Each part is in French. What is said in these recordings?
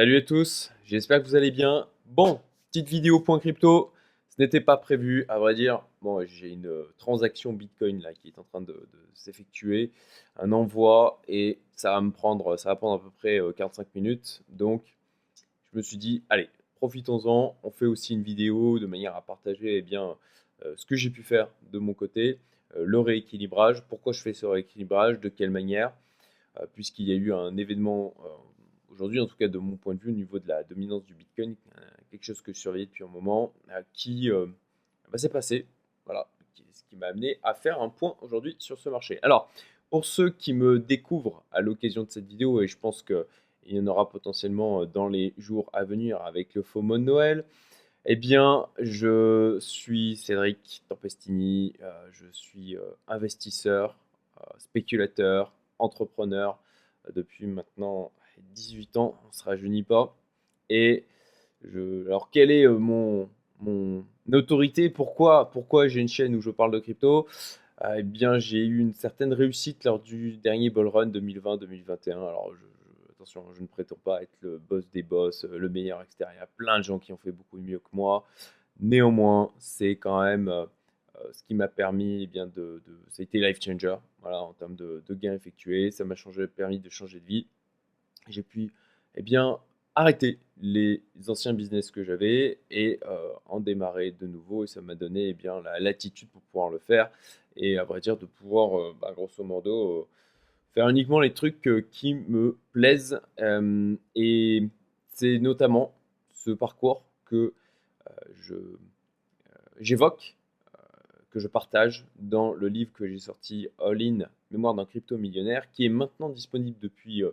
Salut à tous, j'espère que vous allez bien. Bon, petite vidéo point crypto, ce n'était pas prévu, à vrai dire. Bon, j'ai une euh, transaction Bitcoin là qui est en train de, s'effectuer, un envoi et ça va me prendre, ça va prendre à peu près 45 euh, minutes. Donc, je me suis dit, allez, profitons-en. On fait aussi une vidéo de manière à partager eh bien, euh, ce que j'ai pu faire de mon côté, le rééquilibrage, pourquoi je fais ce rééquilibrage, de quelle manière, puisqu'il y a eu un événement aujourd'hui, en tout cas de mon point de vue, au niveau de la dominance du Bitcoin, euh, quelque chose que je surveillais depuis un moment, euh, qui euh, bah, s'est passé. Voilà, ce qui m'a amené à faire un point aujourd'hui sur ce marché. Alors, pour ceux qui me découvrent à l'occasion de cette vidéo, et je pense qu'il y en aura potentiellement dans les jours à venir avec le faux mot de Noël, eh bien, je suis Cédric Tempestini, je suis investisseur, spéculateur, entrepreneur depuis maintenant 18 ans, on ne se rajeunit pas. Et je, alors, quelle est euh, mon, mon autorité? Pourquoi, pourquoi j'ai une chaîne où je parle de crypto? Euh, Eh bien, j'ai eu une certaine réussite lors du dernier bull run 2020-2021. Alors, attention, je ne prétends pas être le boss des boss, euh, le meilleur, etc. Il y a plein de gens qui ont fait beaucoup mieux que moi. Néanmoins, c'est quand même ce qui m'a permis eh bien de, de, ça a été life changer voilà en termes de, de gains effectués ça m'a permis de changer de vie j'ai pu eh bien, arrêter les anciens business que j'avais et euh, en démarrer de nouveau. Et ça m'a donné eh bien, la latitude pour pouvoir le faire et à vrai dire de pouvoir, euh, bah, grosso modo, euh, faire uniquement les trucs qui me plaisent. et c'est notamment ce parcours que je, j'évoque, que je partage dans le livre que j'ai sorti All In, Mémoire d'un crypto millionnaire, qui est maintenant disponible depuis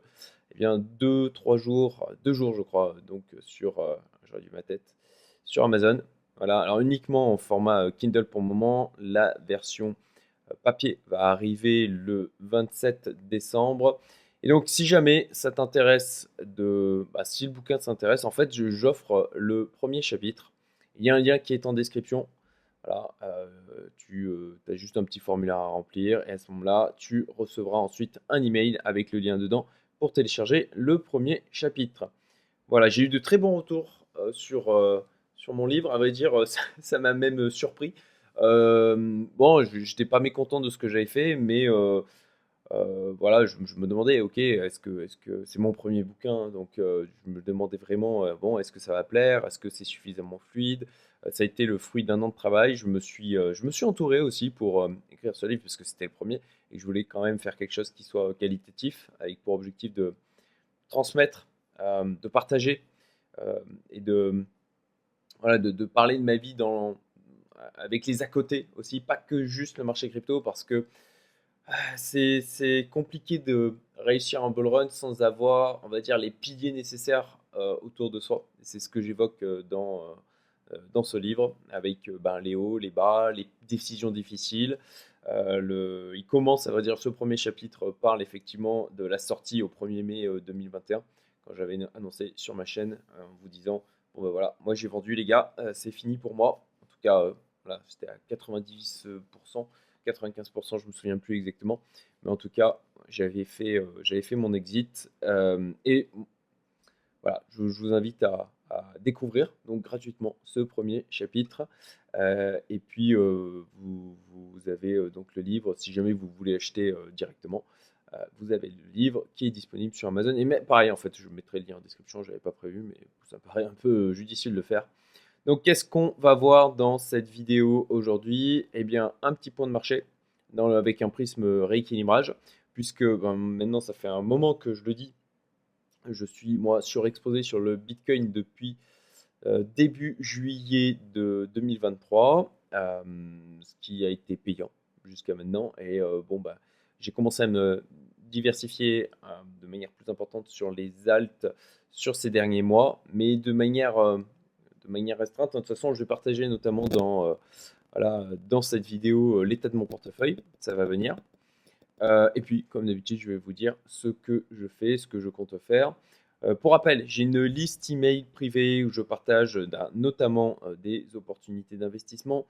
bien, deux, trois jours, deux jours, je crois, donc sur, euh, j'aurais dû ma tête, sur Amazon. Voilà, alors uniquement en format euh, Kindle pour le moment. La version euh, papier va arriver le 27 décembre. Et donc, si jamais ça t'intéresse de, bah, si le bouquin t'intéresse, en fait, j'offre le premier chapitre. Il y a un lien qui est en description. Voilà, tu as juste un petit formulaire à remplir et à ce moment-là, tu recevras ensuite un email avec le lien dedans pour télécharger le premier chapitre. Voilà, j'ai eu de très bons retours euh, sur, euh, sur mon livre. À vrai dire, euh, ça m'a même surpris. bon, je n'étais pas mécontent de ce que j'avais fait, mais voilà, je, me demandais, ok, est-ce que c'est -ce c'est mon premier bouquin? Donc, je me demandais vraiment, bon, est-ce que ça va plaire? Est-ce que c'est suffisamment fluide? Ça a été le fruit d'un an de travail. Je me suis, je me suis entouré aussi pour écrire ce livre, parce que c'était le premier et je voulais quand même faire quelque chose qui soit qualitatif, avec pour objectif de transmettre, euh, de partager euh, et de, voilà, de, parler de ma vie dans, avec les à côté aussi, pas que juste le marché crypto, parce que euh, c'est compliqué de réussir un bull run sans avoir, on va dire, les piliers nécessaires autour de soi. C'est ce que j'évoque dans, dans ce livre, avec ben, les hauts, les bas, les décisions difficiles, euh, il commence, ça veut dire, ce premier chapitre parle effectivement de la sortie au 1er mai 2021, euh, quand j'avais annoncé sur ma chaîne euh, en vous disant Bon ben voilà, moi j'ai vendu les gars, c'est fini pour moi. En tout cas, c'était à 90%, 95%, je me souviens plus exactement. Mais en tout cas, j'avais fait, j'avais fait mon exit. et voilà, je, vous invite à, découvrir donc gratuitement ce premier chapitre. Euh, et puis, euh, vous, vous, avez euh, donc le livre, si jamais vous voulez acheter directement, vous avez le livre qui est disponible sur Amazon. Et mais, pareil, en fait, je mettrai le lien en description, je n'avais pas prévu, mais ça paraît un peu judicieux de le faire. Donc, qu'est-ce qu'on va voir dans cette vidéo aujourd'hui? Eh bien, un petit point de marché dans, avec un prisme rééquilibrage, puisque ben, maintenant, ça fait un moment que je le dis, je suis, moi, surexposé sur le Bitcoin depuis euh, début juillet de 2023, euh, ce qui a été payant jusqu'à maintenant. Et euh, bon, bah, j'ai commencé à me diversifier de manière plus importante sur les altes sur ces derniers mois, mais de manière, de manière restreinte. De toute façon, je vais partager notamment dans, voilà, dans cette vidéo l'état de mon portefeuille. Ça va venir. Et puis, comme d'habitude, je vais vous dire ce que je fais, ce que je compte faire. Euh, pour rappel, j'ai une liste email privée où je partage euh, notamment euh, des opportunités d'investissement.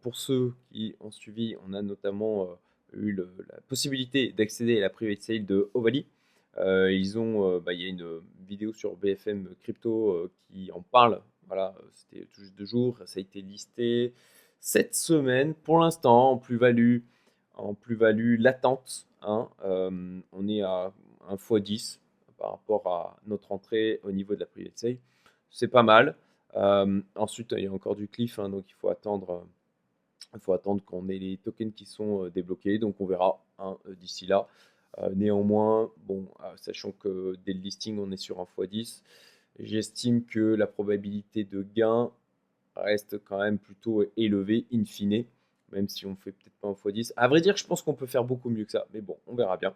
pour ceux qui ont suivi, on a notamment eu la possibilité d'accéder à la private sale de Ovali. ils ont, bah, il y a une vidéo sur BFM Crypto qui en parle. Voilà, c'était tout juste deux jours. Ça a été listé cette semaine pour l'instant en plus-value, en plus-value latente. Hein, on est à un x10 par rapport à notre entrée au niveau de la private sale. C'est pas mal. Euh, ensuite, il y a encore du cliff, hein, donc il faut attendre, il faut attendre qu'on ait les tokens qui sont euh, débloqués. Donc on verra hein, euh, d'ici là. néanmoins, sachant que dès le listing, on est sur un x10, j'estime que la probabilité de gain reste quand même plutôt élevée, in fine, même si on fait peut-être pas un x10. À vrai dire, je pense qu'on peut faire beaucoup mieux que ça, mais bon, on verra bien.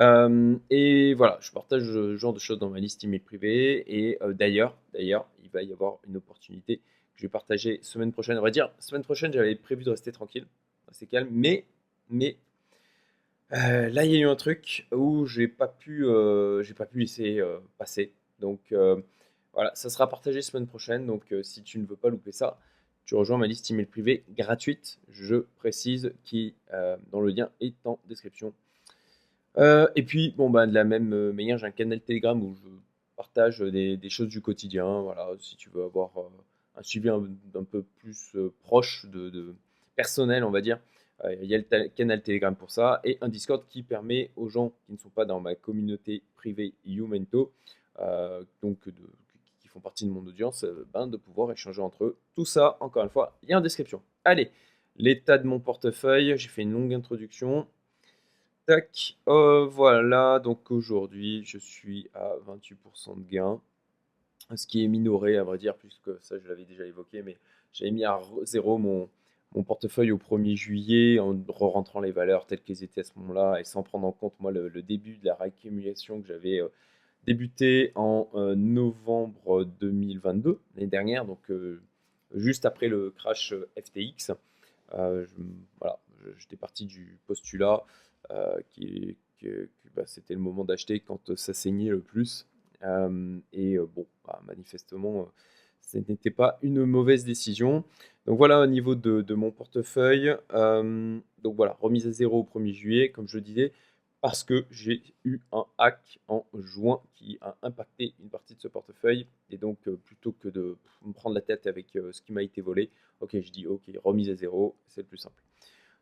Euh, et voilà, je partage ce genre de choses dans ma liste email privée. Et euh, d'ailleurs, d'ailleurs, il va y avoir une opportunité que je vais partager semaine prochaine. On va dire, semaine prochaine, j'avais prévu de rester tranquille, assez calme, mais, mais euh, là, il y a eu un truc où j'ai pas pu, j'ai pas pu laisser passer. Donc voilà, ça sera partagé semaine prochaine. Donc si tu ne veux pas louper ça, tu rejoins ma liste email privée gratuite. Je précise qui, dans le lien est en description. Euh, et puis, bon, bah, de la même euh, manière, j'ai un canal Telegram où je partage des, choses du quotidien. Voilà, si tu veux avoir euh, un suivi un, peu plus proche de, personnel, on va dire. Il y a le canal Telegram pour ça et un Discord qui permet aux gens qui ne sont pas dans ma communauté privée Youmento, donc qui partie de mon audience, ben, de pouvoir échanger entre eux. Tout ça, encore une fois, il y a en description. Allez, l'état de mon portefeuille, j'ai fait une longue introduction. Tac, euh, voilà, donc aujourd'hui je suis à 28% de gain, ce qui est minoré à vrai dire, puisque ça je l'avais déjà évoqué, mais j'avais mis à zéro mon, mon portefeuille au 1er juillet en re-rentrant les valeurs telles qu'elles étaient à ce moment-là et sans prendre en compte moi le, début de la réaccumulation que j'avais euh, débuté en euh, novembre 2022, l'année dernière, donc juste après le crash FTX. voilà, j'étais parti du postulat euh, qui, que, bah, c'était le moment d'acheter quand ça saignait le plus. Euh, et euh, bon, bah, manifestement, ce n'était pas une mauvaise décision. Donc voilà au niveau de, mon portefeuille. donc voilà, remise à zéro au 1er juillet, comme je disais, parce que j'ai eu un hack en juin qui a impacté une partie de ce portefeuille. Et donc, plutôt que de me prendre la tête avec ce qui m'a été volé, ok, je dis ok, remise à zéro, c'est le plus simple.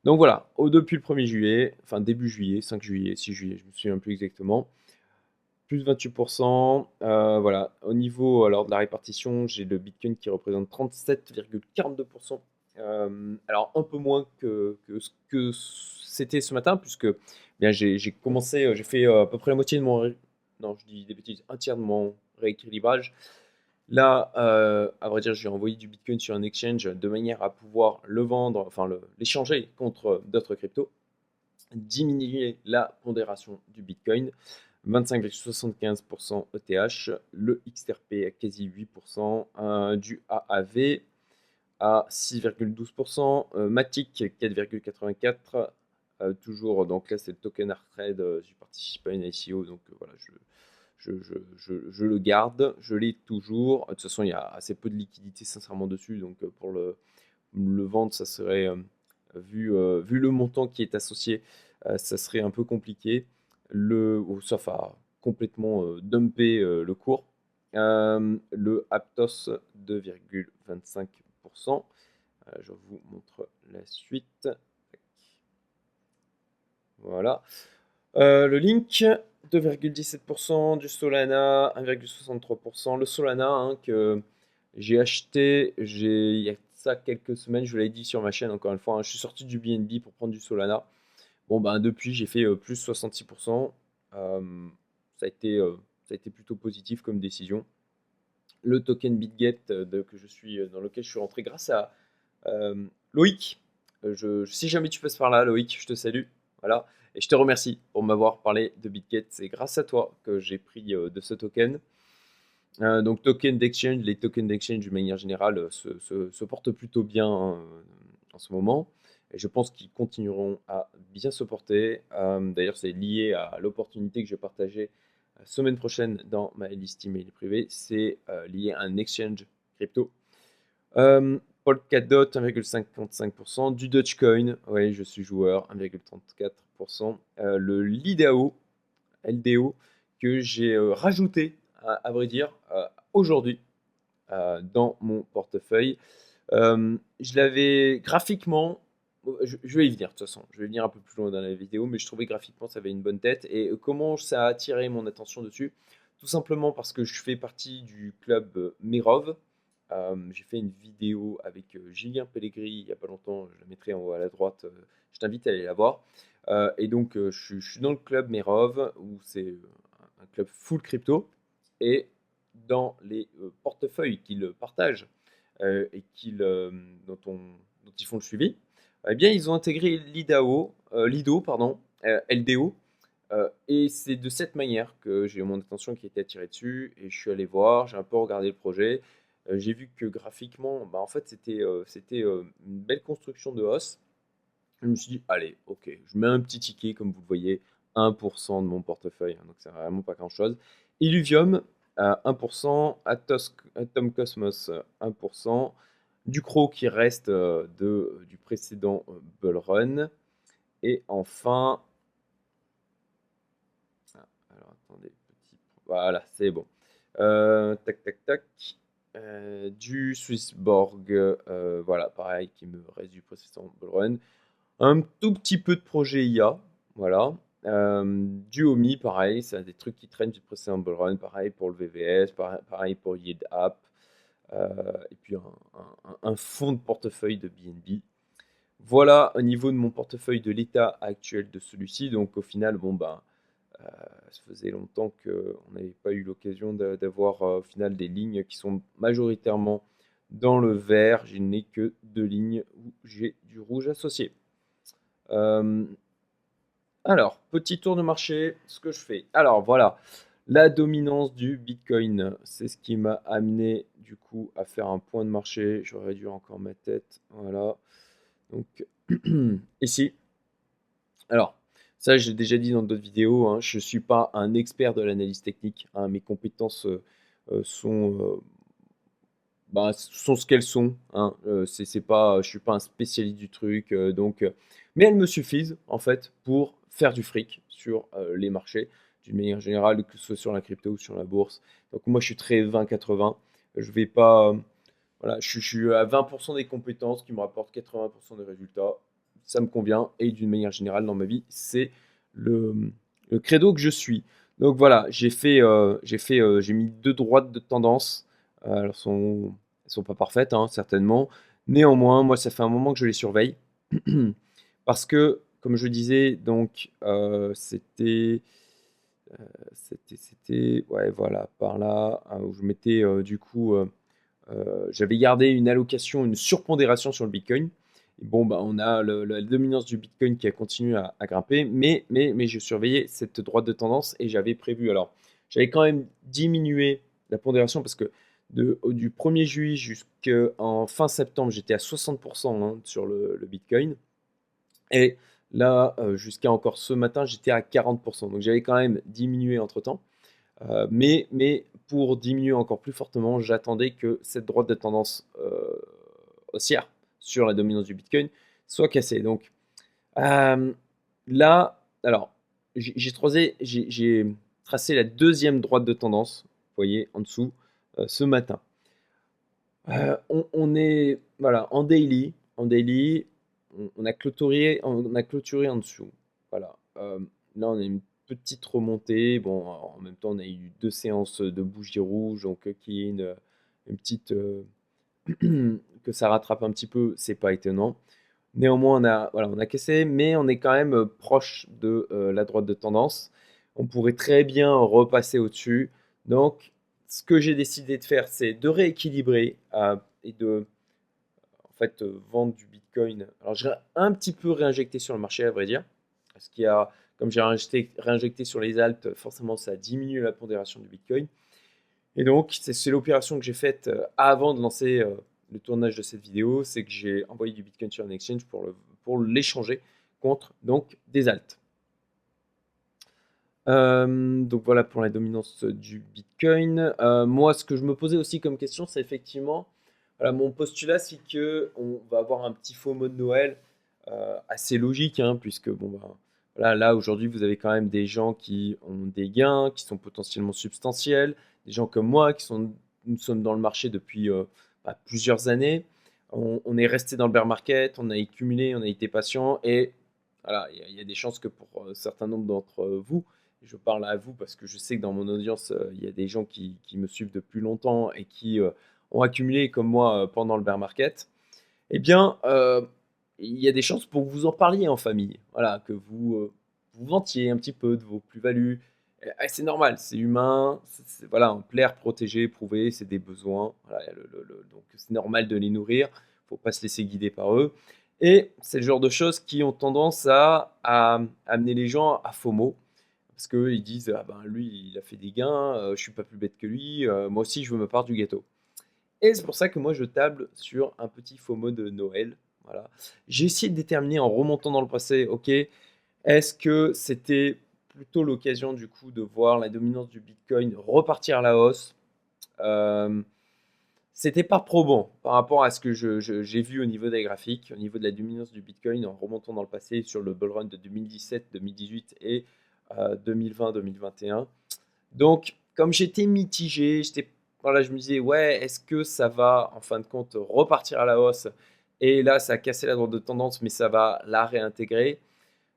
Donc voilà, au, depuis le 1er juillet, enfin début juillet, 5 juillet, 6 juillet, je me souviens plus exactement, plus 28%. Euh, voilà, au niveau alors, de la répartition, j'ai le Bitcoin qui représente 37,42%. Euh, alors un peu moins que, ce que c'était ce matin, puisque bien j'ai commencé, euh, j'ai fait à peu près la moitié de mon, non je dis des bêtises, un tiers de mon rééquilibrage. Là, euh, à vrai dire, j'ai envoyé du Bitcoin sur un exchange de manière à pouvoir le vendre, enfin l'échanger contre d'autres cryptos, diminuer la pondération du Bitcoin, 25,75% ETH, le XRP à quasi 8%, du AAV à 6,12%, euh, Matic 4,84%, euh, toujours, donc là c'est le token Artrade, je participe à une ICO, donc voilà, je je, le garde, je l'ai toujours. De toute façon, il y a assez peu de liquidité sincèrement dessus, donc euh, pour le, le vendre, ça serait, euh, vu, euh, vu le montant qui est associé, ça serait un peu compliqué, le, sauf à complètement dumper le cours. le Aptos 2,25%. je vous montre la suite. Voilà. le link 2,17%, du Solana 1,63%. Le Solana hein, que j'ai acheté il y a ça quelques semaines, je vous l'avais dit sur ma chaîne encore une fois, hein, je suis sorti du BNB pour prendre du Solana. Bon ben depuis j'ai fait euh, plus 66%. Euh, ça, a été, euh, plutôt positif comme décision. Le token BitGet que je suis, dans lequel je suis rentré grâce à Loïc. Je, si jamais tu passes par là, Loïc, je te salue. Voilà. Et je te remercie pour m'avoir parlé de BitGet. C'est grâce à toi que j'ai pris euh, de ce token. Euh, donc token d'exchange, les tokens d'exchange de manière générale euh, se, portent plutôt bien en ce moment. Et je pense qu'ils continueront à bien se porter. D'ailleurs, c'est lié à l'opportunité que je vais partager la semaine prochaine dans ma liste email privée. C'est lié à un exchange crypto. Polkadot 1,55%, du Dogecoin, oui je suis joueur 1,34%, euh, le LIDAO, LDO que j'ai rajouté, à, vrai dire, aujourd'hui dans mon portefeuille. je l'avais graphiquement, je, vais y venir de toute façon, je vais venir un peu plus loin dans la vidéo, mais je trouvais graphiquement ça avait une bonne tête. Et comment ça a attiré mon attention dessus? Tout simplement parce que je fais partie du club Mirov. J'ai fait une vidéo avec Julien Pellegrini il n'y a pas longtemps, je la mettrai en haut à la droite, je t'invite à aller la voir. et donc je, suis dans le club Mirov, où c'est un club full crypto. Et dans les portefeuilles qu'ils partagent et qu'ils, dont, on, dont ils font le suivi, eh bien, ils ont intégré l'IDAO, l'IDO, pardon, LDO. et c'est de cette manière que j'ai eu mon attention qui a été attirée dessus et je suis allé voir, j'ai un peu regardé le projet. J'ai vu que graphiquement, bah, en fait, c'était c'était une belle construction de hausse. Je me suis dit, allez, ok, je mets un petit ticket, comme vous le voyez, 1% de mon portefeuille, hein, donc c'est vraiment pas grand chose. Illuvium, à 1%, Atom Cosmos 1%, Ducro qui reste euh, de, du précédent euh, Bull Run, et enfin, ah, alors attendez, petit, voilà, c'est bon, euh, tac tac tac, du Swissborg, voilà, pareil, qui me reste du précédent Bull Run, un tout petit peu de projet IA, voilà, du OMI, pareil, c'est des trucs qui traînent du précédent run, pareil pour le VVS, pareil, pour Yield App, euh, et puis un, fonds de portefeuille de BNB. Voilà au niveau de mon portefeuille de l'état actuel de celui-ci. Donc au final, bon ben, euh, ça faisait longtemps qu'on n'avait pas eu l'occasion d'avoir euh, au final des lignes qui sont majoritairement dans le vert. Je n'ai que deux lignes où j'ai du rouge associé. Alors, petit tour de marché, ce que je fais. Alors voilà, la dominance du Bitcoin, c'est ce qui m'a amené du coup à faire un point de marché. Je réduire encore ma tête. Voilà. Donc ici. Alors, ça j'ai déjà dit dans d'autres vidéos, hein, je ne suis pas un expert de l'analyse technique. Hein. mes compétences euh, euh, sont, euh, bah, sont ce qu'elles sont. Hein. c'est pas, je ne suis pas un spécialiste du truc. donc, mais elles me suffisent en fait pour faire du fric sur les marchés d'une manière générale, que ce soit sur la crypto ou sur la bourse. Donc moi, je suis très 20-80. Je vais pas, voilà, je, suis à 20% des compétences qui me rapportent 80% des résultats. Ça me convient et d'une manière générale dans ma vie, c'est le, credo que je suis. Donc voilà, j'ai fait, euh, fait, j'ai mis deux droites de tendance. elles sont, elles sont pas parfaites, hein, certainement. Néanmoins, moi, ça fait un moment que je les surveille parce que comme je disais, donc euh, c'était, euh, c'était, c'était, ouais, voilà, par là hein, où je mettais euh, du coup, j'avais gardé une allocation, une surpondération sur le Bitcoin. Bon, bah, on a la dominance du Bitcoin qui a continué à, grimper, mais, je surveillais cette droite de tendance et j'avais prévu. Alors, j'avais quand même diminué la pondération parce que du 1er juillet jusqu'en fin septembre, j'étais à 60% hein, sur le, Bitcoin. Et Là, euh, jusqu'à encore ce matin, j'étais à 40%. Donc j'avais quand même diminué entre-temps. Euh, mais, mais pour diminuer encore plus fortement, j'attendais que cette droite de tendance euh, haussière sur la dominance du Bitcoin soit cassée. Donc là, alors, j'ai tracé, la deuxième droite de tendance, vous voyez, en dessous, ce matin. On, on, est voilà, en daily. En daily, on, a clôturé, on a clôturé en dessous. Voilà. Euh, là, on a une petite remontée. Bon, en même temps, on a eu deux séances de bougies rouges, donc euh, qui est une, petite euh, que ça rattrape un petit peu, c'est pas étonnant. Néanmoins, on a, voilà, on a cassé, mais on est quand même proche de la droite de tendance. On pourrait très bien repasser au-dessus. Donc, ce que j'ai décidé de faire, c'est de rééquilibrer et de en fait, vendre du Bitcoin. Alors, j'ai un petit peu réinjecté sur le marché, à vrai dire. Parce qu'il y a, comme j'ai réinjecté, sur les altes, forcément, ça a diminué la pondération du Bitcoin. Et donc, c'est l'opération que j'ai faite euh, avant de lancer euh, le tournage de cette vidéo. C'est que j'ai envoyé du Bitcoin sur un exchange pour l'échanger contre donc, des altes. Euh, donc voilà pour la dominance du Bitcoin. moi, ce que je me posais aussi comme question, c'est effectivement mon postulat, c'est que on va avoir un petit faux mot de Noël assez logique, hein, puisque bon, Voilà, là aujourd'hui, vous avez quand même des gens qui ont des gains, qui sont potentiellement substantiels, des gens comme moi qui sont, nous sommes dans le marché depuis euh, bah, plusieurs années. On, est resté dans le bear market, on a accumulé, on a été patient et voilà, il y, a des chances que pour un certain nombre d'entre vous, je parle à vous parce que je sais que dans mon audience, il y a des gens qui, me suivent depuis longtemps et qui ont accumulé comme moi pendant le bear market, eh bien, il y a des chances pour que vous en parliez en famille. Voilà, que vous euh, vous vantiez un petit peu de vos plus-values. C'est normal, c'est humain. C'est, voilà, un plaire, protéger, prouver, c'est des besoins. donc c'est normal de les nourrir. Il faut pas se laisser guider par eux. Et c'est le genre de choses qui ont tendance à, amener les gens à FOMO. Parce qu'ils disent, ah ben, lui, il a fait des gains, euh, je suis pas plus bête que lui, euh, moi aussi, je veux me part du gâteau. Et c'est pour ça que moi, je table sur un petit FOMO de Noël voilà. J'ai essayé de déterminer en remontant dans le passé, ok, est-ce que c'était plutôt l'occasion du coup de voir la dominance du Bitcoin repartir à la hausse euh, C'était pas probant par rapport à ce que j'ai vu au niveau des graphiques, au niveau de la dominance du Bitcoin en remontant dans le passé sur le bull run de 2017, 2018 et 2020-2021. Euh, Donc, comme j'étais mitigé, j'étais voilà, je me disais, ouais, est-ce que ça va en fin de compte repartir à la hausse? Et là, ça a cassé la droite de tendance, mais ça va la réintégrer.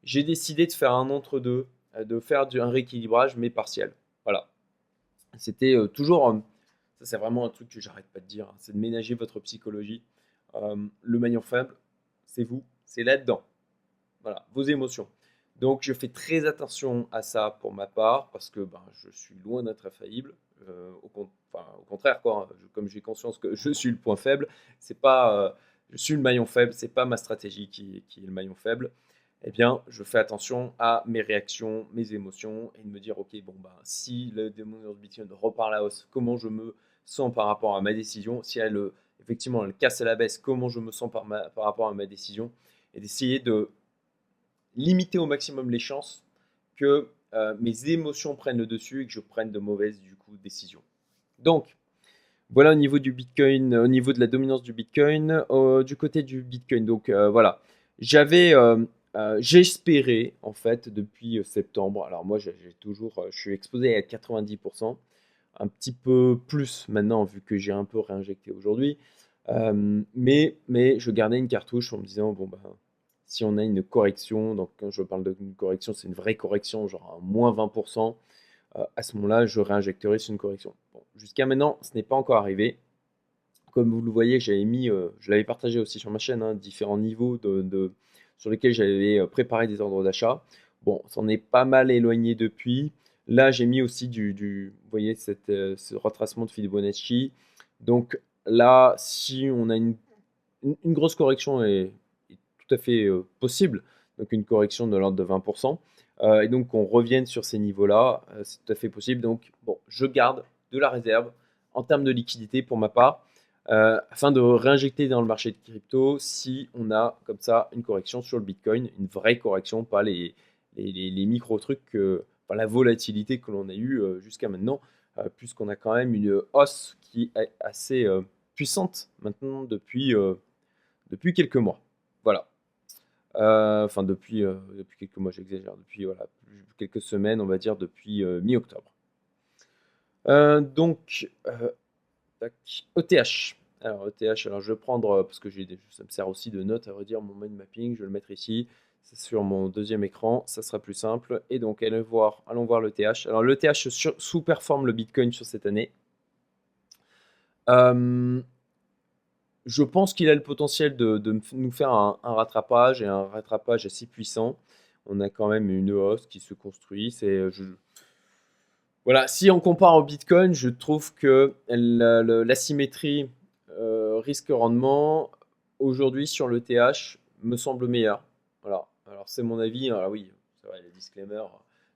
J'ai décidé de faire un entre-deux, de faire un rééquilibrage, mais partiel. Voilà. C'était euh, toujours, euh, ça c'est vraiment un truc que j'arrête pas de dire, hein, c'est de ménager votre psychologie. le maillon faible, c'est vous, c'est là-dedans. Voilà, vos émotions. Donc je fais très attention à ça pour ma part, parce que ben, je suis loin d'être infaillible. au, au, contraire, quoi, comme j'ai conscience que je suis le point faible, c'est pas je suis le maillon faible, c'est pas ma stratégie qui, est le maillon faible, eh bien, je fais attention à mes réactions, mes émotions, et de me dire, ok, bon, bah, si le démon de Bitcoin repart à la hausse, comment je me sens par rapport à ma décision? Si elle, effectivement, elle casse à la baisse, comment je me sens par, par rapport à ma décision? Et d'essayer de limiter au maximum les chances que euh, mes émotions prennent le dessus et que je prenne de mauvaises, du coup, décisions. Donc, voilà au niveau du Bitcoin, au niveau de la dominance du Bitcoin, du côté du Bitcoin. Donc euh, voilà, j'avais, euh, euh, j'espérais en fait depuis septembre. Alors moi, j'ai toujours, je suis exposé à 90%, un petit peu plus maintenant vu que j'ai un peu réinjecté aujourd'hui. mais, mais je gardais une cartouche en me disant bon ben si on a une correction, donc quand je parle d'une correction, c'est une vraie correction, genre un moins 20%. Euh, à ce moment-là, je réinjecterai sur une correction. Jusqu'à maintenant, ce n'est pas encore arrivé. Comme vous le voyez, j'avais mis, euh, je l'avais partagé aussi sur ma chaîne, hein, différents niveaux de, sur lesquels j'avais euh, préparé des ordres d'achat. Bon, s'en est pas mal éloigné depuis. Là, j'ai mis aussi du, vous voyez, cette, ce retracement de Fibonacci. Donc là, si on a une, grosse correction est, tout à fait possible, donc une correction de l'ordre de 20%, euh, et donc qu'on revienne sur ces niveaux-là, euh, c'est tout à fait possible. Donc bon, je garde de la réserve en termes de liquidité pour ma part, euh, afin de réinjecter dans le marché de crypto si on a comme ça une correction sur le Bitcoin, une vraie correction, pas les, les, micro-trucs, pas la volatilité que l'on a eu jusqu'à maintenant, puisqu'on a quand même une hausse qui est assez puissante maintenant depuis, depuis quelques mois. Voilà. Euh, enfin, depuis, euh, depuis quelques mois, j'exagère. Depuis voilà, quelques semaines, on va dire depuis euh, mi-octobre. donc, ETH. Alors, ETH, alors je vais prendre, parce que ça me sert aussi de note, à redire mon mind mapping, je vais le mettre ici. Sur mon deuxième écran, ça sera plus simple. Et donc, allons voir, allons voir l'ETH. Alors, l'ETH sous-performe le Bitcoin sur cette année. Euh, je pense qu'il a le potentiel de, nous faire un, rattrapage et un rattrapage assez puissant. On a quand même une hausse qui se construit. C'est, Voilà, si on compare au Bitcoin, je trouve que l'asymétrie euh, risque-rendement aujourd'hui sur le TH me semble meilleure. Voilà, alors c'est mon avis. Alors oui, c'est vrai, les disclaimers,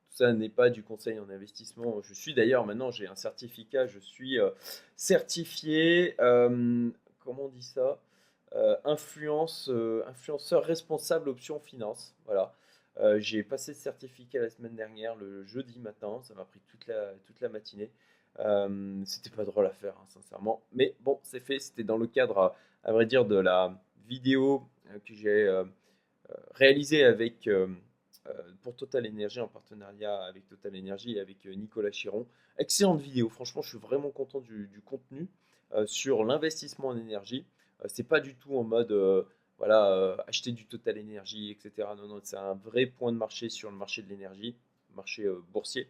tout ça n'est pas du conseil en investissement. Je suis d'ailleurs maintenant, j'ai un certificat, je suis euh, certifié euh, comment on dit ça euh, influence, influenceur responsable option finance. Voilà. J'ai passé ce certificat la semaine dernière, le jeudi matin. Ça m'a pris toute la, toute la matinée. C'était pas drôle à faire, hein, sincèrement. Mais bon, c'est fait. C'était dans le cadre, à, vrai dire, de la vidéo que j'ai réalisée avec pour Total Energy en partenariat avec Total Energy et avec Nicolas Chiron. Excellente vidéo, franchement, je suis vraiment content du, contenu sur l'investissement en énergie. c'est pas du tout en mode voilà, acheter du Total Energy, etc. Non, non, c'est un vrai point de marché sur le marché de l'énergie, marché boursier.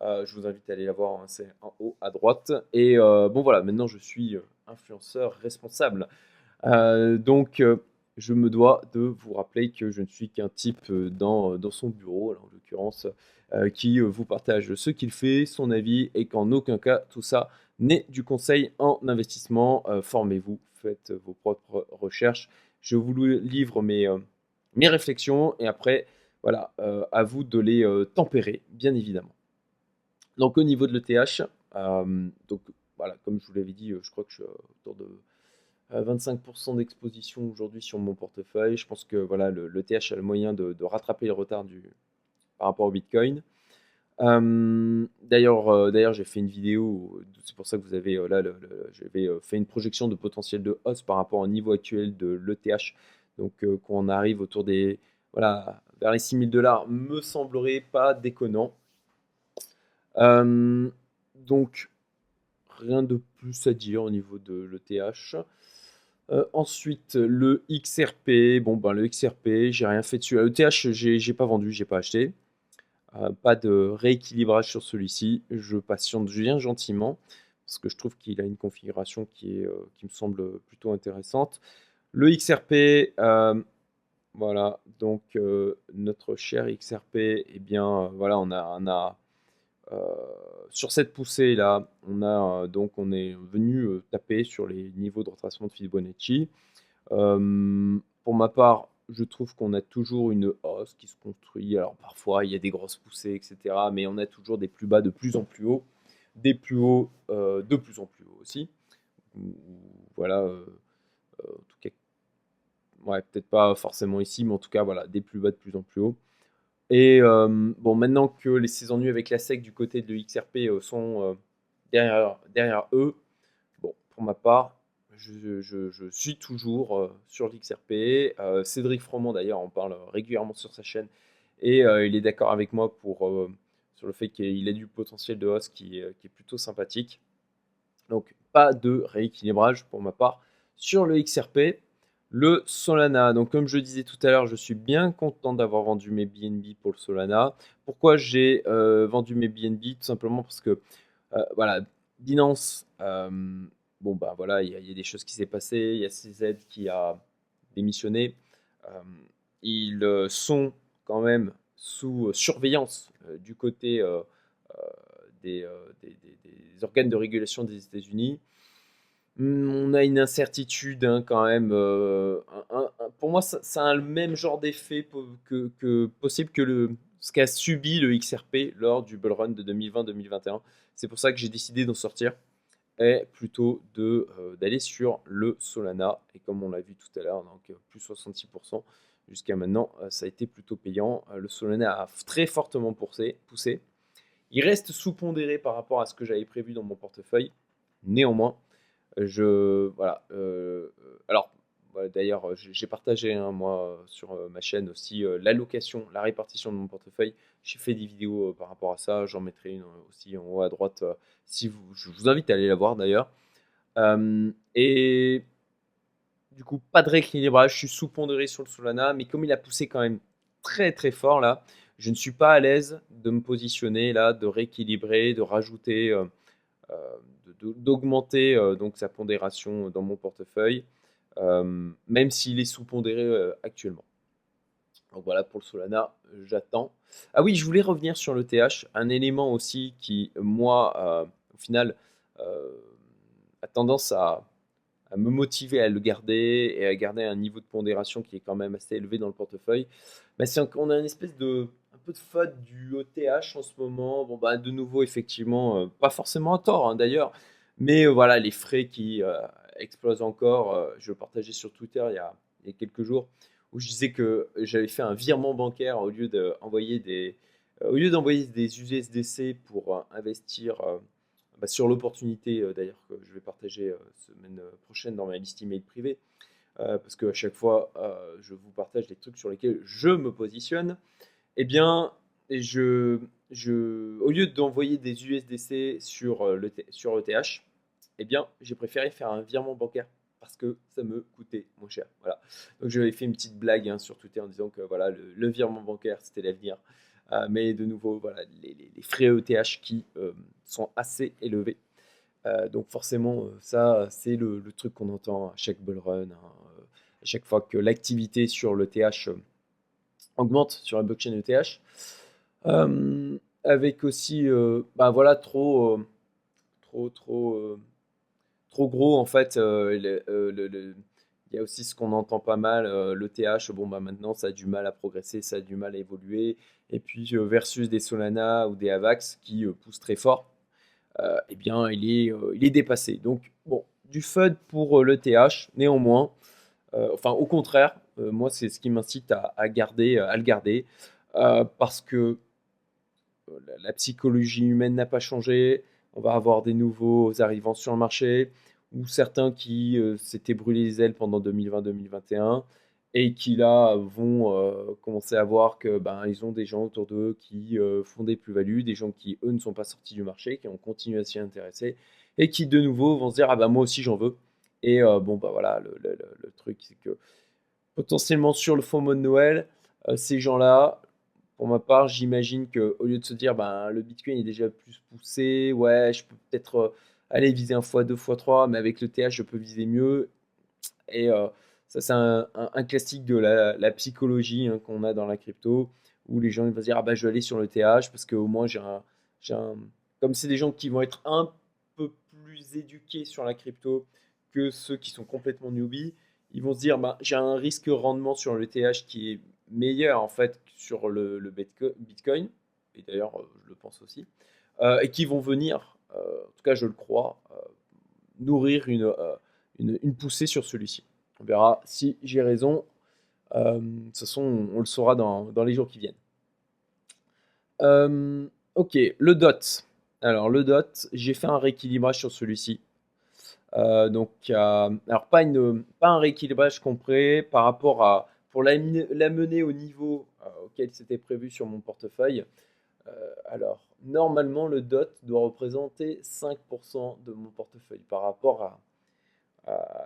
Je vous invite à aller la voir, hein, c'est en haut à droite. Et bon voilà, maintenant je suis influenceur responsable. donc je me dois de vous rappeler que je ne suis qu'un type euh, dans, euh, son bureau, en l'occurrence, euh, qui vous partage ce qu'il fait, son avis, et qu'en aucun cas tout ça n'est du conseil en investissement. Formez-vous, faites vos propres recherches. Je vous livre mes, mes réflexions, et après, voilà, à vous de les tempérer, bien évidemment. Donc au niveau de l'ETH, donc voilà, comme je vous l'avais dit, je crois que je suis autour de 25% d'exposition aujourd'hui sur mon portefeuille. Je pense que voilà, a le moyen de, rattraper le retard par rapport au Bitcoin. Euh, d'ailleurs, euh, j'ai fait une vidéo, c'est pour ça que vous avez euh, là, j'avais fait une projection de potentiel de hausse par rapport au niveau actuel de l'ETH. Donc, quand on arrive autour des, voilà, vers les 6000 dollars, me semblerait pas déconnant. Donc, rien de plus à dire au niveau de l'ETH. Euh, ensuite, le XRP. Bon, ben, le XRP, j'ai rien fait dessus. ETH, j'ai pas vendu, j'ai pas acheté. Euh, pas de rééquilibrage sur celui-ci. Je patiente bien gentiment parce que je trouve qu'il a une configuration qui, est, euh, qui me semble plutôt intéressante. Le XRP, voilà, donc notre cher XRP, eh bien, voilà, on a, on a euh, sur cette poussée là, on a donc on est venu euh, taper sur les niveaux de retracement de Fibonacci. Euh, pour ma part, je trouve qu'on a toujours une hausse qui se construit. Alors parfois il y a des grosses poussées, etc. Mais on a toujours des plus bas de plus en plus haut, des plus hauts de plus en plus haut aussi. Voilà, en tout cas, ouais, peut-être pas forcément ici, mais en tout cas voilà, des plus bas de plus en plus haut. Et euh, bon, maintenant que les saisons nues avec la SEC du côté de l'XRP euh, sont euh, derrière, derrière eux, bon, pour ma part, je, suis toujours sur l'XRP. Cédric Froment, d'ailleurs, en parle régulièrement sur sa chaîne. Et il est d'accord avec moi pour, sur le fait qu'il a du potentiel de hausse qui, qui, est plutôt sympathique. Donc, pas de rééquilibrage pour ma part sur le XRP. Le Solana, donc comme je disais tout à l'heure, je suis bien content d'avoir vendu mes BNB pour le Solana. Pourquoi j'ai euh, vendu mes BNB Tout simplement parce que, euh, voilà, Binance, euh, bon bah voilà, il y, a des choses qui s'est passé, il y a CZ qui a démissionné. ils sont quand même sous surveillance du côté des, organes de régulation des États-Unis. Mmh, on a une incertitude hein, quand même. Euh, pour moi, ça, a le même genre d'effet que, possible que le, ce qu'a subi le XRP lors du bull run de 2020-2021. C'est pour ça que j'ai décidé d'en sortir et plutôt euh, d'aller sur le Solana. Et comme on l'a vu tout à l'heure, donc euh, plus 66%. Jusqu'à maintenant, ça a été plutôt payant. Le Solana a très fortement poussé. poussé. Il reste sous-pondéré par rapport à ce que j'avais prévu dans mon portefeuille. Néanmoins, je voilà. Euh, alors D'ailleurs, j'ai partagé hein, moi sur euh, ma chaîne aussi euh, l'allocation, la répartition de mon portefeuille. J'ai fait des vidéos par rapport à ça. J'en mettrai une aussi en haut à droite. si vous, je vous invite à aller la voir d'ailleurs. et du coup, pas de rééquilibrage. Je suis sous-pondéré sur le Solana, mais comme il a poussé quand même très très fort là, je ne suis pas à l'aise de me positionner là, de rééquilibrer, de rajouter d'augmenter euh, donc sa pondération dans mon portefeuille, euh, même s'il est sous-pondéré euh, actuellement. Voilà pour le Solana, j'attends. Ah oui, je voulais revenir sur le TH, un élément aussi qui, moi, au final, a tendance à, me motiver à le garder et à garder un niveau de pondération qui est quand même assez élevé dans le portefeuille. Mais c'est qu'on a une espèce de de faute du OTH en ce moment. Bon, bah, de nouveau, effectivement, euh, pas forcément à tort hein, d'ailleurs, mais euh, voilà, les frais qui euh, explosent encore. je le partageais sur Twitter il y, a, il y a quelques jours où je disais que j'avais fait un virement bancaire au lieu d'envoyer des, au lieu d'envoyer des USDC pour investir bah, sur l'opportunité d'ailleurs que je vais partager semaine prochaine dans ma liste email privée. parce qu'à chaque fois, je vous partage les trucs sur lesquels je me positionne. Eh bien, je, je, au lieu d'envoyer des USDC sur, euh, le, sur ETH, eh bien, j'ai préféré faire un virement bancaire parce que ça me coûtait moins cher. Voilà. Donc, j'avais fait une petite blague hein, sur Twitter en disant que voilà, le, virement bancaire, c'était l'avenir. Euh, mais de nouveau, voilà, les, frais ETH qui euh, sont assez élevés. donc forcément, ça, c'est le, truc qu'on entend à chaque bull run, hein, à chaque fois que l'activité sur l'ETH augmente sur la blockchain ETH. Euh, avec aussi, euh, bah voilà, trop, euh, trop, trop, trop gros en fait. il y a aussi ce qu'on entend pas mal, le TH, bon bah maintenant ça a du mal à progresser, ça a du mal à évoluer. Et puis versus des Solana ou des Avax qui poussent très fort, eh bien il est, il est dépassé. Donc bon, du FUD pour le TH, néanmoins, enfin au contraire, moi c'est ce qui m'incite à, garder, à le garder, parce que la, psychologie humaine n'a pas changé. On va avoir des nouveaux arrivants sur le marché ou certains qui euh, s'étaient brûlés les ailes pendant 2020-2021 et qui là vont euh, commencer à voir que ben ils ont des gens autour d'eux qui euh, font des plus-values, des gens qui eux ne sont pas sortis du marché, qui ont continué à s'y intéresser et qui de nouveau vont se dire ah ben moi aussi j'en veux. Et bon bah voilà le, le truc c'est que potentiellement sur le mot de Noël, ces gens-là, pour ma part, j'imagine qu'au lieu de se dire ben, le Bitcoin est déjà plus poussé, ouais, je peux peut-être euh, aller viser un fois, deux fois, trois, mais avec le TH, je peux viser mieux. Et euh, ça, c'est un, classique de la, psychologie hein, qu'on a dans la crypto, où les gens vont se dire ah ben, je vais aller sur le TH parce qu'au moins j'ai un, un. Comme c'est des gens qui vont être un peu plus éduqués sur la crypto que ceux qui sont complètement newbies, ils vont se dire ben, j'ai un risque rendement sur le TH qui est meilleur en fait sur le, Bitcoin, et d'ailleurs euh, je le pense aussi, euh, et qui vont venir, euh, en tout cas je le crois, nourrir une, une, poussée sur celui-ci. On verra si j'ai raison. de toute façon, on le saura dans, dans les jours qui viennent. ok, le DOT. Alors le DOT, j'ai fait un rééquilibrage sur celui-ci. Donc, alors pas, un rééquilibrage complet par rapport à pour l'amener au niveau euh, auquel c'était prévu sur mon portefeuille, euh, alors normalement le DOT doit représenter 5% de mon portefeuille par rapport à,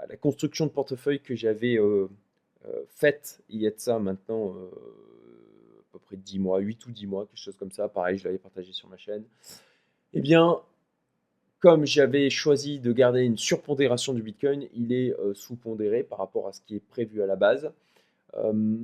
la construction de portefeuille que j'avais euh, faite il y a de ça maintenant à peu près 10 mois, 8 ou 10 mois, quelque chose comme ça. Pareil, je l'avais partagé sur ma chaîne. Eh bien, comme j'avais choisi de garder une surpondération du Bitcoin, il est sous-pondéré par rapport à ce qui est prévu à la base. Euh,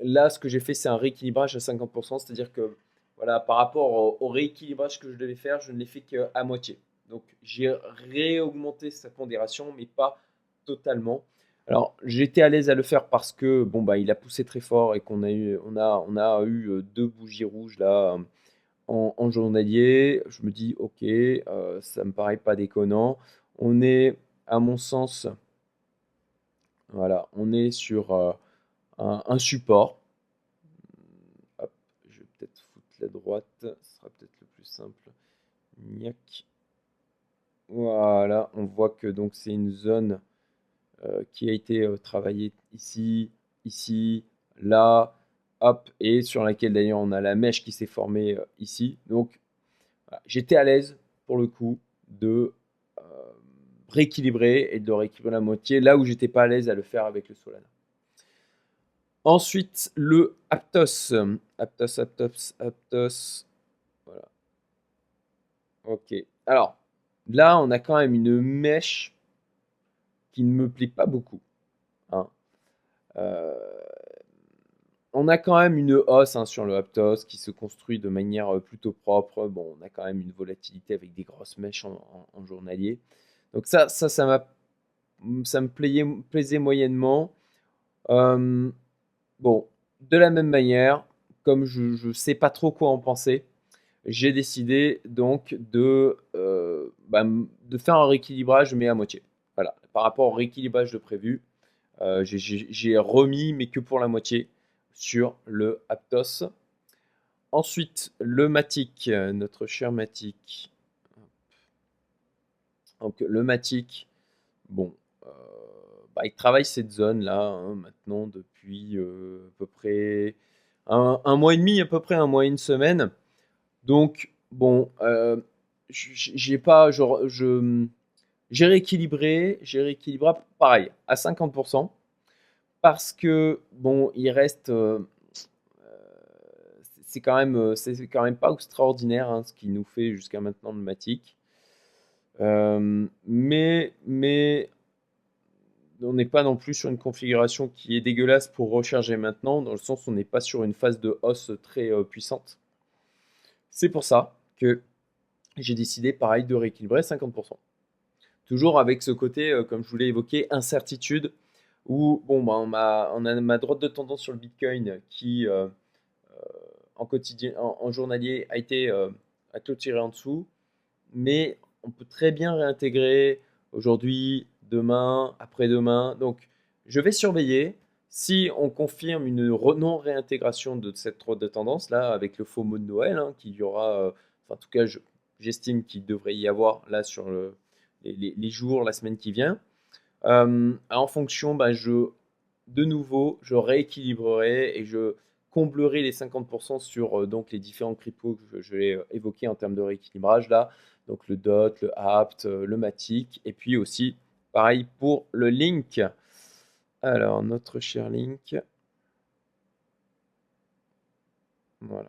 là, ce que j'ai fait, c'est un rééquilibrage à 50%, c'est-à-dire que voilà, par rapport au, rééquilibrage que je devais faire, je ne l'ai fait qu'à moitié. Donc j'ai réaugmenté sa pondération, mais pas totalement. Alors j'étais à l'aise à le faire parce que bon bah il a poussé très fort et qu'on a eu on a on a eu euh, deux bougies rouges là en, journalier. Je me dis ok, euh, ça me paraît pas déconnant. On est à mon sens, voilà, on est sur un, support. je vais peut-être foutre la droite, ce sera peut-être le plus simple. Voilà, on voit que donc c'est une zone euh, qui a été euh, travaillée ici, ici, là, hop, et sur laquelle d'ailleurs on a la mèche qui s'est formée euh, ici. Donc j'étais à l'aise pour le coup de rééquilibrer et de rééquilibrer la moitié là où j'étais pas à l'aise à le faire avec le Solana. Ensuite, le Aptos. Aptos, Aptos, Aptos. Voilà. Ok. Alors, là, on a quand même une mèche qui ne me plaît pas beaucoup. Hein. Euh, on a quand même une hausse hein, sur le Aptos qui se construit de manière euh, plutôt propre. Bon, on a quand même une volatilité avec des grosses mèches en, journalier. Donc ça, ça, ça, ça me plaisait moyennement. Euh, Bon, de la même manière, comme je ne sais pas trop quoi en penser, j'ai décidé donc de, euh, bah, de faire un rééquilibrage, mais à moitié. Voilà, par rapport au rééquilibrage de prévu, j'ai remis, mais que pour la moitié, sur le Aptos. Ensuite, le Matic, notre cher Matic. Donc, le Matic, bon, euh, bah, il travaille cette zone-là hein, maintenant depuis euh, à peu près un, mois et demi, à peu près un mois et une semaine. Donc, bon, j'ai pas, j'ai rééquilibré, j'ai rééquilibré pareil, à 50%, parce que, bon, il reste, c'est quand même, c'est quand même pas extraordinaire hein, ce qui nous fait jusqu'à maintenant le Matic. mais, on n'est pas non plus sur une configuration qui est dégueulasse pour recharger maintenant, dans le sens où on n'est pas sur une phase de hausse très euh, puissante. C'est pour ça que j'ai décidé, pareil, de rééquilibrer 50%. Toujours avec ce côté, euh, comme je vous l'ai évoqué, incertitude, où bon, bah, on, a, ma droite de tendance sur le Bitcoin qui, euh, en quotidien, en, journalier, a été à tout tiré en dessous, mais on peut très bien réintégrer aujourd'hui demain, après-demain. Donc, je vais surveiller. Si on confirme une non-réintégration de cette droite de tendance, là, avec le faux mot de Noël, hein, qu'il y aura, euh, en tout cas, j'estime qu'il devrait y avoir là sur les, jours, la semaine qui vient. Euh, en fonction, bah, je, de nouveau, je rééquilibrerai et je comblerai les 50% sur euh, donc les différents cryptos que je, vais évoquer en termes de rééquilibrage là. Donc le DOT, le APT, le MATIC, et puis aussi Pareil pour le link. Alors, notre cher link. Voilà.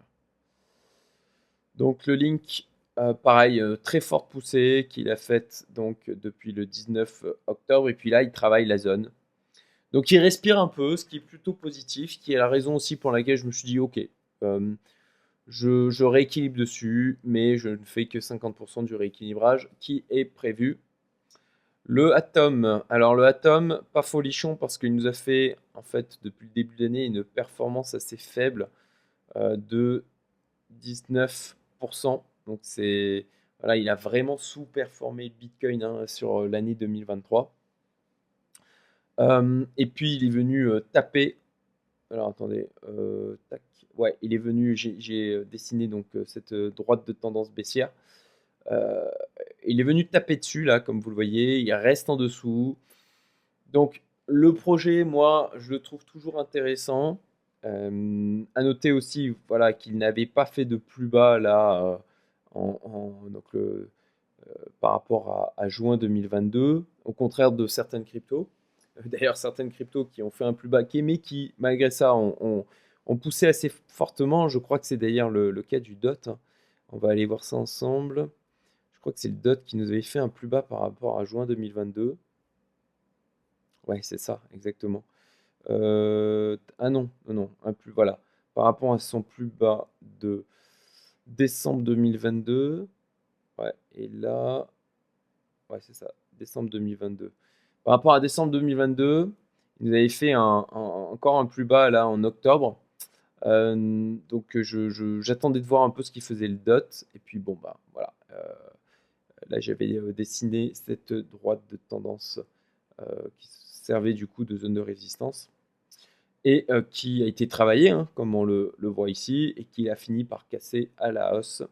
Donc, le link, euh, pareil, euh, très forte poussée qu'il a faite donc, depuis le 19 octobre. Et puis là, il travaille la zone. Donc, il respire un peu, ce qui est plutôt positif, qui est la raison aussi pour laquelle je me suis dit, OK, euh, je, je, rééquilibre dessus, mais je ne fais que 50% du rééquilibrage qui est prévu. Le Atom. Alors le Atom, pas folichon parce qu'il nous a fait, en fait, depuis le début de l'année, une performance assez faible de 19%. Donc c'est, voilà, il a vraiment sous-performé Bitcoin hein, sur euh, l'année 2023. Euh, et puis il est venu taper. Alors attendez, tac. Ouais, il est venu. J'ai dessiné donc cette droite de tendance baissière. Euh, il est venu taper dessus, là, comme vous le voyez. Il reste en dessous. Donc, le projet, moi, je le trouve toujours intéressant. Euh, à noter aussi voilà, qu'il n'avait pas fait de plus bas là, donc euh, par rapport à, juin 2022, au contraire de certaines cryptos. D'ailleurs, certaines cryptos qui ont fait un plus bas mais qui, malgré ça, ont, poussé assez fortement. Je crois que c'est d'ailleurs le, le, cas du DOT. On va aller voir ça ensemble crois que c'est le DOT qui nous avait fait un plus bas par rapport à juin 2022. Ouais, c'est ça, exactement. Euh, ah non, non, non, un plus, voilà. Par rapport à son plus bas de décembre 2022. Ouais, et là, ouais, c'est ça, décembre 2022. Par rapport à décembre 2022, il nous avait fait encore un plus bas là en octobre. Euh, donc j'attendais de voir un peu ce qu'il faisait le dot. Et puis bon, bah voilà. Euh, Là, j'avais euh, dessiné cette droite de tendance qui servait du coup de zone de résistance et euh, qui a été travaillée, hein, comme on le, voit ici, et qui a fini par casser à la hausse.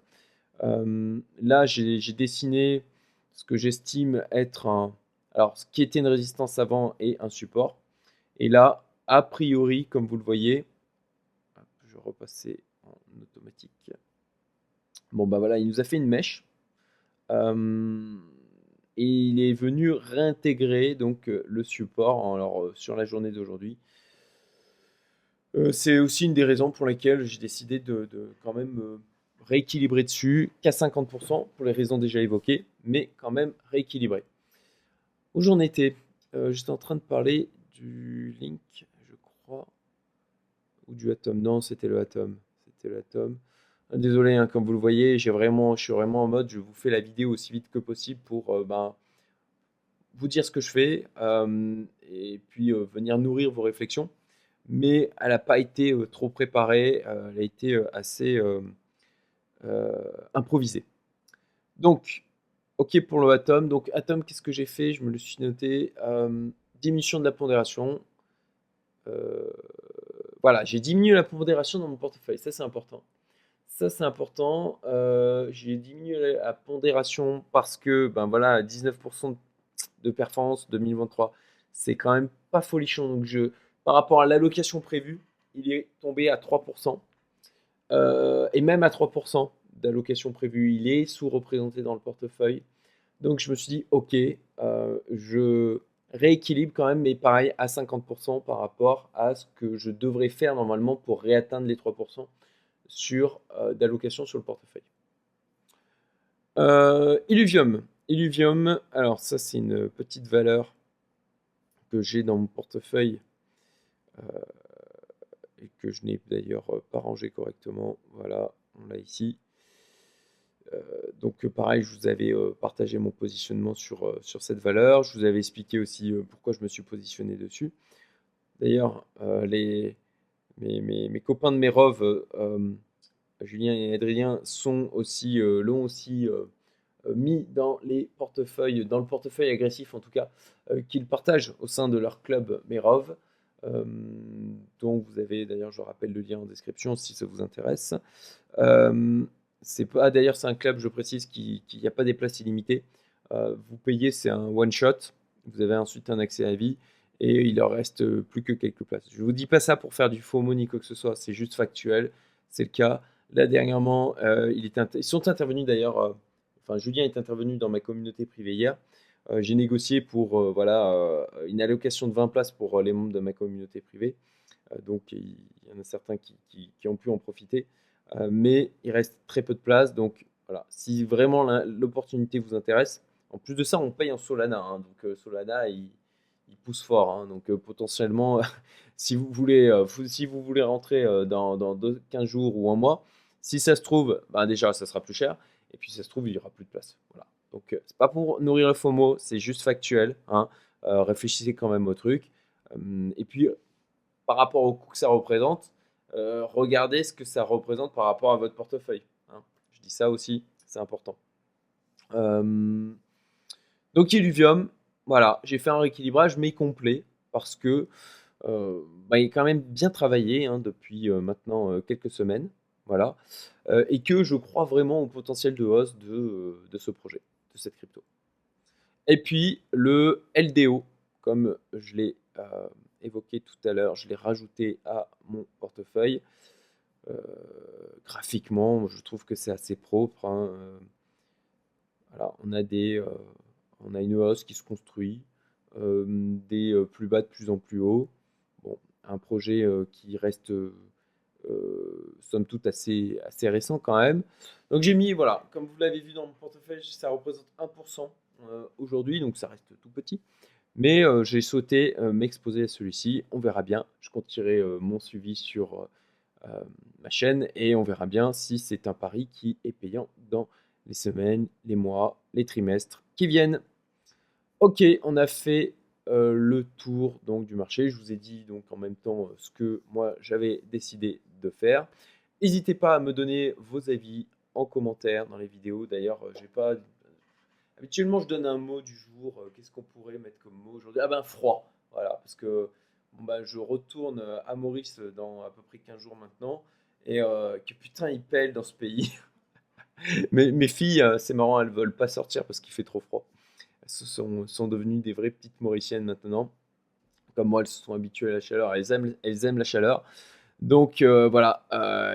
là, j'ai dessiné ce que j'estime être. Alors, ce qui était une résistance avant et un support. Et là, a priori, comme vous le voyez, je repasser en automatique. Bon, bah voilà, il nous a fait une mèche et il est venu réintégrer donc le support alors, sur la journée d'aujourd'hui. C'est aussi une des raisons pour lesquelles j'ai décidé de, quand même rééquilibrer dessus, qu'à 50% pour les raisons déjà évoquées, mais quand même rééquilibrer. Où j'en étais? J'étais en train de parler du link, je crois, ou du Atom. Non, c'était le Atom. C'était Atom. Désolé, hein, comme vous le voyez, j'ai vraiment, je suis vraiment en mode, je vous fais la vidéo aussi vite que possible pour euh, ben, vous dire ce que je fais euh, et puis euh, venir nourrir vos réflexions. Mais elle n'a pas été trop préparée, elle a été assez improvisée. Donc, ok pour le Atom. Donc, Atom, qu'est-ce que j'ai fait? Je me le suis noté. diminution de la pondération. voilà, j'ai diminué la pondération dans mon portefeuille, ça c'est important. Ça, c'est important. Euh, j'ai diminué la pondération parce que, ben voilà, 19% de performance 2023, c'est quand même pas folichon. Donc, je, par rapport à l'allocation prévue, il est tombé à 3%. Euh, et même à 3% d'allocation prévue, il est sous-représenté dans le portefeuille. Donc je me suis dit, ok, euh, je rééquilibre quand même, mais pareil à 50% par rapport à ce que je devrais faire normalement pour réatteindre les 3% sur euh, d'allocation sur le portefeuille. Illuvium. Illuvium, alors ça c'est une petite valeur que j'ai dans mon portefeuille et que je n'ai d'ailleurs pas rangé correctement. Voilà, on l'a ici. Euh, donc pareil, je vous avais euh, partagé mon positionnement sur, euh, sur cette valeur. Je vous avais expliqué aussi pourquoi je me suis positionné dessus. D'ailleurs, les, mes, mes, copains de Mérov, Julien et Adrien, sont aussi, l'ont aussi mis dans les portefeuilles, dans le portefeuille agressif en tout cas, qu'ils partagent au sein de leur club Mérov. Donc vous avez d'ailleurs, je rappelle le lien en description si ça vous intéresse. C'est pas d'ailleurs c'est un club, je précise, qui n'y a pas des places illimitées. Euh, vous payez, c'est un one shot. Vous avez ensuite un accès à vie et il leur reste plus que quelques places. Je vous dis pas ça pour faire du faux money quoi que ce soit. C'est juste factuel. C'est le cas. Là dernièrement, euh, ils sont intervenus d'ailleurs. Euh, enfin, Julien est intervenu dans ma communauté privée hier. J'ai négocié pour voilà une allocation de 20 places pour les membres de ma communauté privée. donc il y en a certains qui ont pu en profiter. Euh, mais il reste très peu de place. Donc voilà, si vraiment l'opportunité vous intéresse, en plus de ça, on paye en Solana. Hein. donc euh, Solana, il, pousse fort. Hein. donc euh, potentiellement, si, vous voulez, si vous voulez rentrer dans, dans 15 jours ou un mois, si ça se trouve, ben déjà, ça sera plus cher. Et puis, si ça se trouve, il n'y aura plus de place. Voilà. Donc, c'est pas pour nourrir le FOMO, c'est juste factuel. Hein. réfléchissez quand même au truc. et puis, par rapport au coût que ça représente, euh, regardez ce que ça représente par rapport à votre portefeuille. Hein. Je dis ça aussi, c'est important. Euh, donc Illuvium, voilà, j'ai fait un rééquilibrage mais complet parce que euh, bah, il est quand même bien travaillé hein, depuis maintenant quelques semaines, voilà, et que je crois vraiment au potentiel de hausse de ce projet, cette crypto. Et puis le LDO, comme je l'ai évoqué tout à l'heure, je l'ai rajouté à mon portefeuille. Euh, graphiquement, je trouve que c'est assez propre. Hein, euh, voilà, on a des, euh, on a une hausse qui se construit, des plus bas de plus en plus haut. Bon, un projet qui reste somme toute assez, assez récent quand même. Donc j'ai mis, voilà, comme vous l'avez vu dans mon portefeuille, ça représente 1% aujourd'hui, donc ça reste tout petit. Mais euh, j'ai euh, m'exposer à celui-ci. On verra bien. Je continuerai euh, mon suivi sur ma chaîne et on verra bien si c'est un pari qui est payant dans les semaines, les mois, les trimestres qui viennent. Ok, on a fait le tour donc du marché. Je vous ai dit donc en même temps ce que moi j'avais décidé faire. N'hésitez pas à me donner vos avis en commentaire dans les vidéos. D'ailleurs, j'ai pas Habituellement, je donne un mot du jour. Euh, qu'est-ce qu'on pourrait mettre comme mot aujourd'hui? Ah ben froid. Voilà, parce que ben, je retourne euh, à Maurice dans à peu près 15 jours maintenant. Et euh, que putain, il pèle dans ce pays. Mais mes filles, c'est marrant, elles veulent pas sortir parce qu'il fait trop froid. Elles sont, sont devenues des vraies petites mauriciennes maintenant. Comme moi, elles se sont habituées à la chaleur. Elles aiment, elles aiment la chaleur. Donc voilà,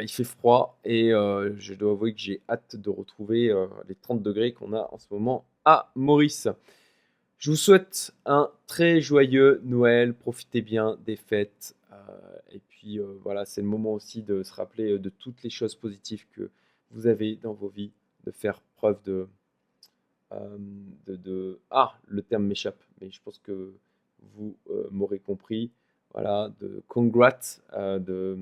il fait froid et je dois avouer que j'ai hâte de retrouver les 30 degrés qu'on a en ce moment à Maurice. Je vous souhaite un très joyeux Noël. Profitez bien des fêtes. Euh, et puis euh, voilà, c'est le moment aussi de se rappeler euh, de toutes les choses positives que vous avez dans vos vies, de faire preuve de, de, ah, le terme m'échappe, mais je pense que vous m'aurez compris. Voilà, de congrats, de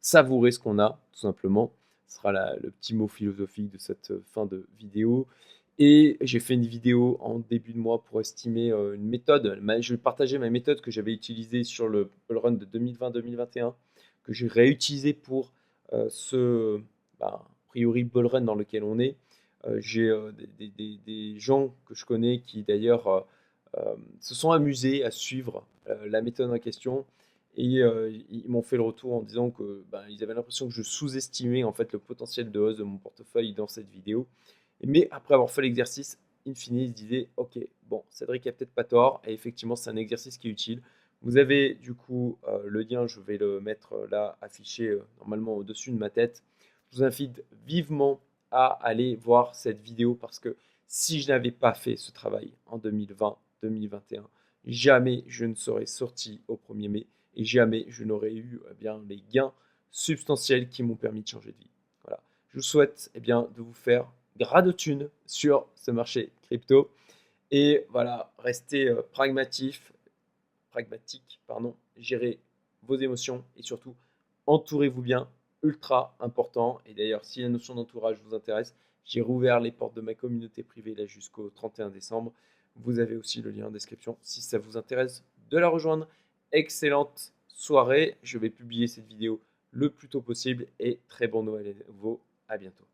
savourer ce qu'on a, tout simplement. Ce sera le petit mot philosophique de cette fin de vidéo. Et j'ai fait une vidéo en début de mois pour estimer euh, une méthode. Je partager ma méthode que j'avais utilisée sur le run de 2020-2021, que j'ai réutilisé pour euh, ce, bah, a priori, run dans lequel on est. Euh, j'ai des, gens que je connais qui d'ailleurs se sont amusés à suivre la méthode en question. Et ils m'ont fait le retour en disant que bah, ils avaient l'impression que je sous-estimais en fait le potentiel de hausse de mon portefeuille dans cette vidéo. Mais après avoir fait l'exercice, in fine, il se disait Ok, bon, Cédric a peut-être pas tort, et effectivement, c'est un exercice qui est utile. Vous avez du coup euh, le lien, je vais le mettre euh, là affiché euh, normalement au-dessus de ma tête. Je vous invite vivement à aller voir cette vidéo parce que si je n'avais pas fait ce travail en 2020-2021, jamais je ne serais sorti au 1er mai et jamais je n'aurais eu eh bien, les gains substantiels qui m'ont permis de changer de vie. Voilà. Je vous souhaite eh bien, de vous faire gras de thunes sur ce marché crypto. Et voilà, restez euh, pragmatique, pardon, gérez vos émotions et surtout entourez-vous bien, ultra important. Et d'ailleurs, si la notion d'entourage vous intéresse, j'ai rouvert les portes de ma communauté privée là jusqu'au 31 décembre. Vous avez aussi le lien en description si ça vous intéresse de la rejoindre. Excellente soirée. Je vais publier cette vidéo le plus tôt possible et très bon Noël à. À bientôt.